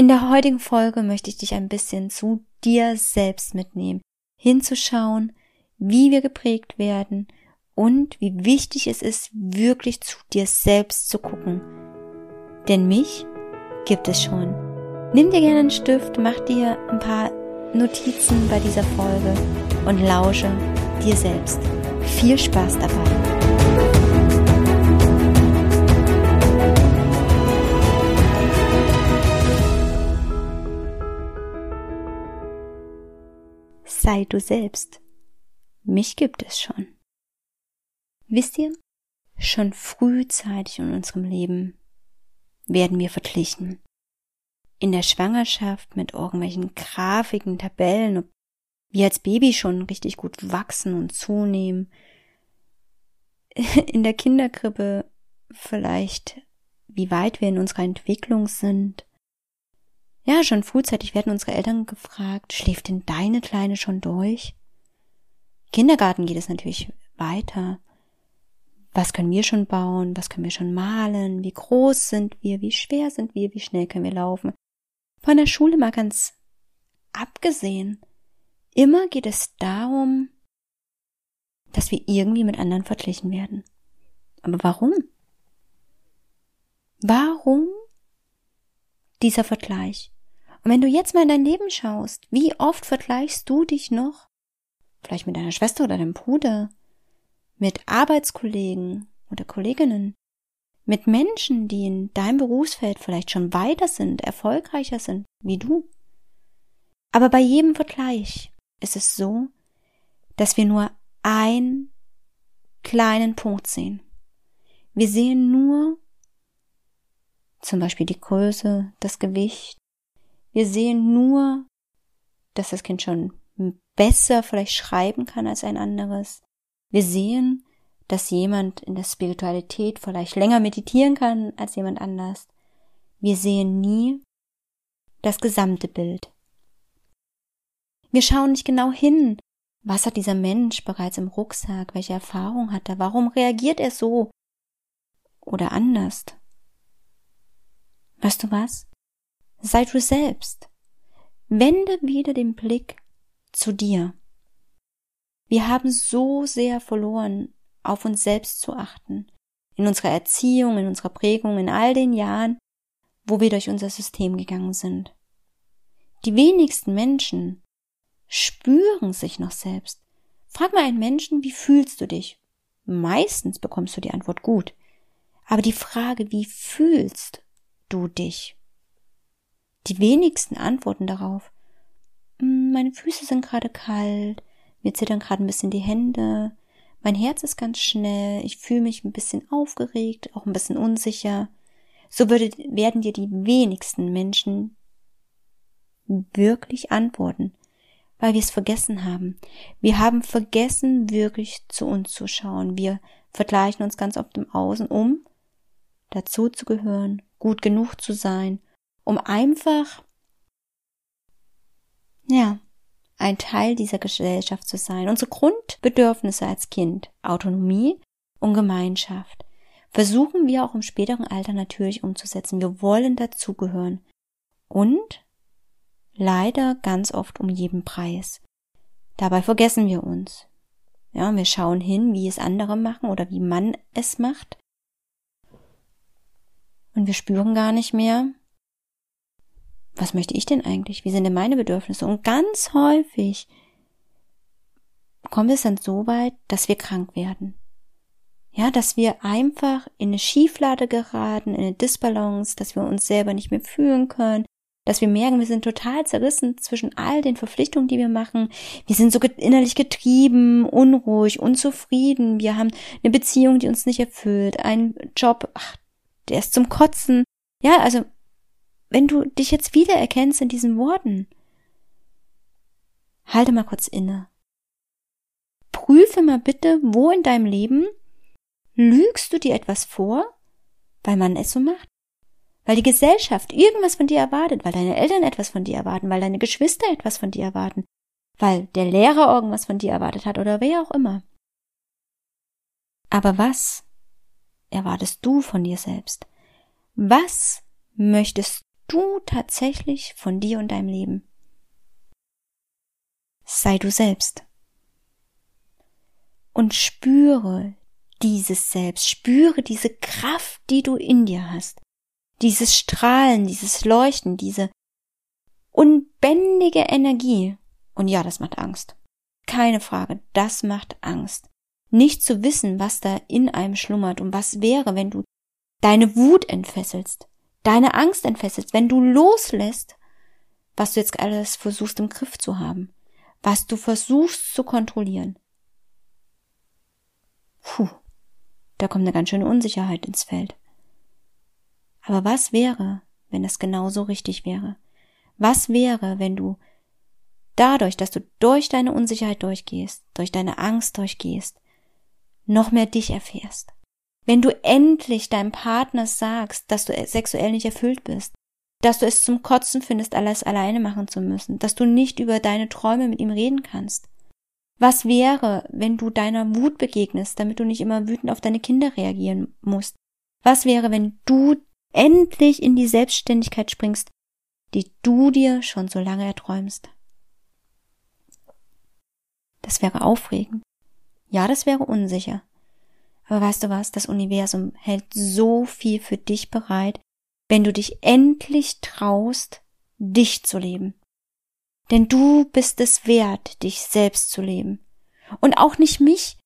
In der heutigen Folge möchte ich dich ein bisschen zu dir selbst mitnehmen, hinzuschauen, wie wir geprägt werden und wie wichtig es ist, wirklich zu dir selbst zu gucken. Denn mich gibt es schon. Nimm dir gerne einen Stift, mach dir ein paar Notizen bei dieser Folge und lausche dir selbst. Viel Spaß dabei! Sei du selbst. Mich gibt es schon. Wisst ihr, schon frühzeitig in unserem Leben werden wir verglichen. In der Schwangerschaft mit irgendwelchen Grafiken, Tabellen, ob wir als Baby schon richtig gut wachsen und zunehmen. In der Kinderkrippe vielleicht, wie weit wir in unserer Entwicklung sind. Ja, schon frühzeitig werden unsere Eltern gefragt, schläft denn deine Kleine schon durch? Kindergarten geht es natürlich weiter. Was können wir schon bauen? Was können wir schon malen? Wie groß sind wir? Wie schwer sind wir? Wie schnell können wir laufen? Von der Schule mal ganz abgesehen. Immer geht es darum, dass wir irgendwie mit anderen verglichen werden. Aber warum? Warum dieser Vergleich. Und wenn du jetzt mal in dein Leben schaust, wie oft vergleichst du dich noch? Vielleicht mit deiner Schwester oder deinem Bruder, mit Arbeitskollegen oder Kolleginnen, mit Menschen, die in deinem Berufsfeld vielleicht schon weiter sind, erfolgreicher sind wie du. Aber bei jedem Vergleich ist es so, dass wir nur einen kleinen Punkt sehen. Wir sehen nur zum Beispiel die Größe, das Gewicht. Wir sehen nur, dass das Kind schon besser vielleicht schreiben kann als ein anderes. Wir sehen, dass jemand in der Spiritualität vielleicht länger meditieren kann als jemand anders. Wir sehen nie das gesamte Bild. Wir schauen nicht genau hin, was hat dieser Mensch bereits im Rucksack, welche Erfahrung hat er, warum reagiert er so oder anders. Weißt du was? Sei du selbst. Wende wieder den Blick zu dir. Wir haben so sehr verloren, auf uns selbst zu achten. In unserer Erziehung, in unserer Prägung, in all den Jahren, wo wir durch unser System gegangen sind. Die wenigsten Menschen spüren sich noch selbst. Frag mal einen Menschen, wie fühlst du dich? Meistens bekommst du die Antwort gut. Aber die Frage, wie fühlst du dich? Die wenigsten antworten darauf. Hm, meine Füße sind gerade kalt, mir zittern gerade ein bisschen die Hände, mein Herz ist ganz schnell, ich fühle mich ein bisschen aufgeregt, auch ein bisschen unsicher. So würde, werden dir die wenigsten Menschen wirklich antworten, weil wir es vergessen haben. Wir haben vergessen, wirklich zu uns zu schauen. Wir vergleichen uns ganz oft im Außen, um dazu zu gehören, gut genug zu sein, um einfach, ja, ein Teil dieser Gesellschaft zu sein. Unsere Grundbedürfnisse als Kind, Autonomie und Gemeinschaft, versuchen wir auch im späteren Alter natürlich umzusetzen. Wir wollen dazugehören. Und leider ganz oft um jeden Preis. Dabei vergessen wir uns. Ja, wir schauen hin, wie es andere machen oder wie man es macht und wir spüren gar nicht mehr, was möchte ich denn eigentlich? Wie sind denn meine Bedürfnisse? Und ganz häufig kommt es dann so weit, dass wir krank werden. Ja, dass wir einfach in eine Schieflade geraten, in eine Disbalance, dass wir uns selber nicht mehr fühlen können, dass wir merken, wir sind total zerrissen zwischen all den Verpflichtungen, die wir machen. Wir sind so innerlich getrieben, unruhig, unzufrieden. Wir haben eine Beziehung, die uns nicht erfüllt, einen Job, ach, der ist zum Kotzen. Ja, also, wenn du dich jetzt wiedererkennst in diesen Worten, halte mal kurz inne. Prüfe mal bitte, wo in deinem Leben lügst du dir etwas vor, weil man es so macht? Weil die Gesellschaft irgendwas von dir erwartet, weil deine Eltern etwas von dir erwarten, weil deine Geschwister etwas von dir erwarten, weil der Lehrer irgendwas von dir erwartet hat oder wer auch immer. Aber was erwartest du von dir selbst? Was möchtest du tatsächlich von dir und deinem Leben? Sei du selbst. Und spüre dieses Selbst, spüre diese Kraft, die du in dir hast. Dieses Strahlen, dieses Leuchten, diese unbändige Energie. Und ja, das macht Angst. Keine Frage, das macht Angst. Nicht zu wissen, was da in einem schlummert und was wäre, wenn du deine Wut entfesselst, deine Angst entfesselst, wenn du loslässt, was du jetzt alles versuchst im Griff zu haben, was du versuchst zu kontrollieren. Puh, da kommt eine ganz schöne Unsicherheit ins Feld. Aber was wäre, wenn das genauso richtig wäre? Was wäre, wenn du dadurch, dass du durch deine Unsicherheit durchgehst, durch deine Angst durchgehst, noch mehr dich erfährst? Wenn du endlich deinem Partner sagst, dass du sexuell nicht erfüllt bist, dass du es zum Kotzen findest, alles alleine machen zu müssen, dass du nicht über deine Träume mit ihm reden kannst. Was wäre, wenn du deiner Wut begegnest, damit du nicht immer wütend auf deine Kinder reagieren musst? Was wäre, wenn du endlich in die Selbstständigkeit springst, die du dir schon so lange erträumst? Das wäre aufregend. Ja, das wäre unsicher. Aber weißt du was? Das Universum hält so viel für dich bereit, wenn du dich endlich traust, dich zu leben. Denn du bist es wert, dich selbst zu leben. Und auch nicht mich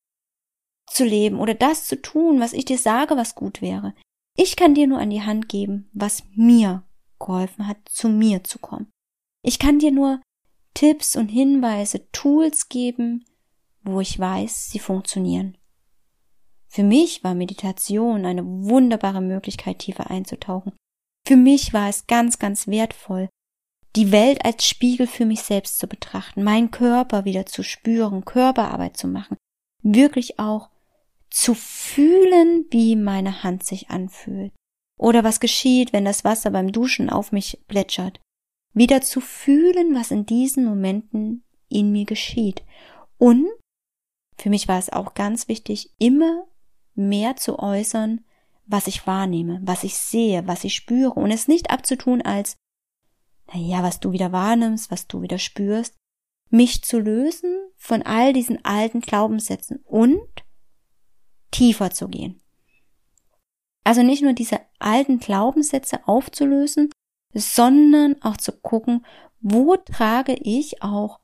zu leben oder das zu tun, was ich dir sage, was gut wäre. Ich kann dir nur an die Hand geben, was mir geholfen hat, zu mir zu kommen. Ich kann dir nur Tipps und Hinweise, Tools geben, wo ich weiß, sie funktionieren. Für mich war Meditation eine wunderbare Möglichkeit, tiefer einzutauchen. Für mich war es ganz, ganz wertvoll, die Welt als Spiegel für mich selbst zu betrachten, meinen Körper wieder zu spüren, Körperarbeit zu machen, wirklich auch zu fühlen, wie meine Hand sich anfühlt. Oder was geschieht, wenn das Wasser beim Duschen auf mich plätschert. Wieder zu fühlen, was in diesen Momenten in mir geschieht. Und für mich war es auch ganz wichtig, immer mehr zu äußern, was ich wahrnehme, was ich sehe, was ich spüre und es nicht abzutun als, na ja, was du wieder wahrnimmst, was du wieder spürst, mich zu lösen von all diesen alten Glaubenssätzen und tiefer zu gehen. Also nicht nur diese alten Glaubenssätze aufzulösen, sondern auch zu gucken, wo trage ich auch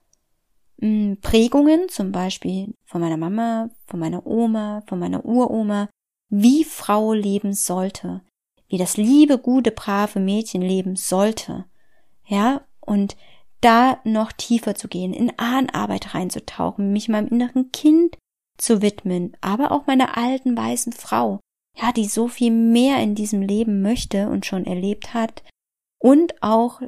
Prägungen, zum Beispiel von meiner Mama, von meiner Oma, von meiner Uroma, wie Frau leben sollte, wie das liebe, gute, brave Mädchen leben sollte. Ja, und da noch tiefer zu gehen, in Ahnenarbeit reinzutauchen, mich meinem inneren Kind zu widmen, aber auch meiner alten weißen Frau, ja, die so viel mehr in diesem Leben möchte und schon erlebt hat, und auch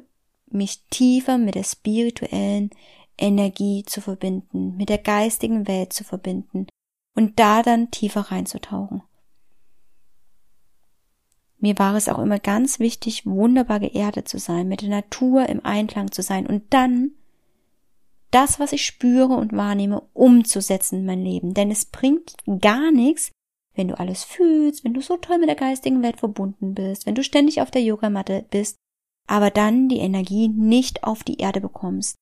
mich tiefer mit der spirituellen Energie zu verbinden, mit der geistigen Welt zu verbinden und da dann tiefer reinzutauchen. Mir war es auch immer ganz wichtig, wunderbar geerdet zu sein, mit der Natur im Einklang zu sein und dann das, was ich spüre und wahrnehme, umzusetzen in mein Leben. Denn es bringt gar nichts, wenn du alles fühlst, wenn du so toll mit der geistigen Welt verbunden bist, wenn du ständig auf der Yogamatte bist, aber dann die Energie nicht auf die Erde bekommst.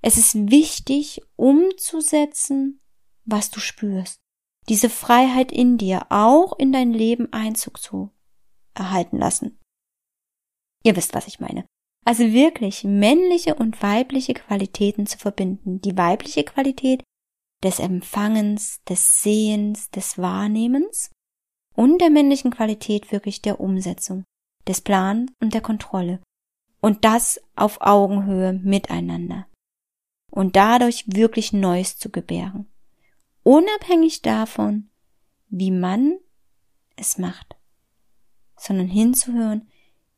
Es ist wichtig, umzusetzen, was du spürst. Diese Freiheit in dir auch in dein Leben Einzug zu erhalten lassen. Ihr wisst, was ich meine. Also wirklich männliche und weibliche Qualitäten zu verbinden. Die weibliche Qualität des Empfangens, des Sehens, des Wahrnehmens und der männlichen Qualität wirklich der Umsetzung, des Plans und der Kontrolle. Und das auf Augenhöhe miteinander und dadurch wirklich Neues zu gebären. Unabhängig davon, wie man es macht, sondern hinzuhören,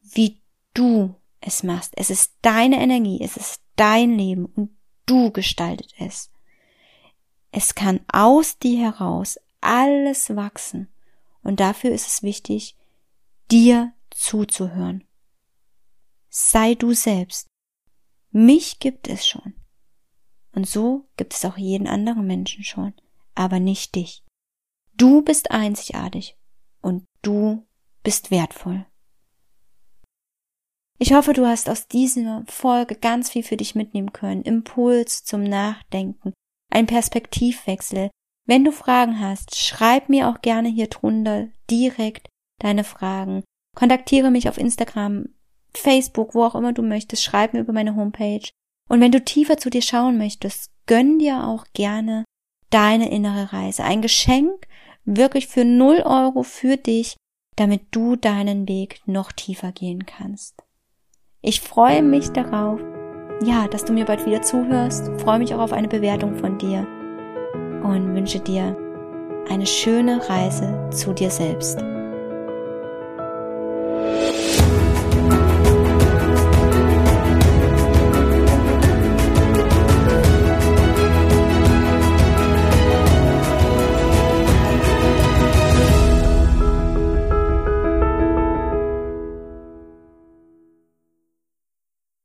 wie du es machst. Es ist deine Energie, es ist dein Leben und du gestaltet es. Es kann aus dir heraus alles wachsen und dafür ist es wichtig, dir zuzuhören. Sei du selbst. Mich gibt es schon. Und so gibt es auch jeden anderen Menschen schon, aber nicht dich. Du bist einzigartig und du bist wertvoll. Ich hoffe, du hast aus dieser Folge ganz viel für dich mitnehmen können. Impuls zum Nachdenken, ein Perspektivwechsel. Wenn du Fragen hast, schreib mir auch gerne hier drunter direkt deine Fragen. Kontaktiere mich auf Instagram, Facebook, wo auch immer du möchtest. Schreib mir über meine Homepage. Und wenn du tiefer zu dir schauen möchtest, gönn dir auch gerne deine innere Reise. Ein Geschenk wirklich für 0 Euro für dich, damit du deinen Weg noch tiefer gehen kannst. Ich freue mich darauf, ja, dass du mir bald wieder zuhörst, freue mich auch auf eine Bewertung von dir und wünsche dir eine schöne Reise zu dir selbst.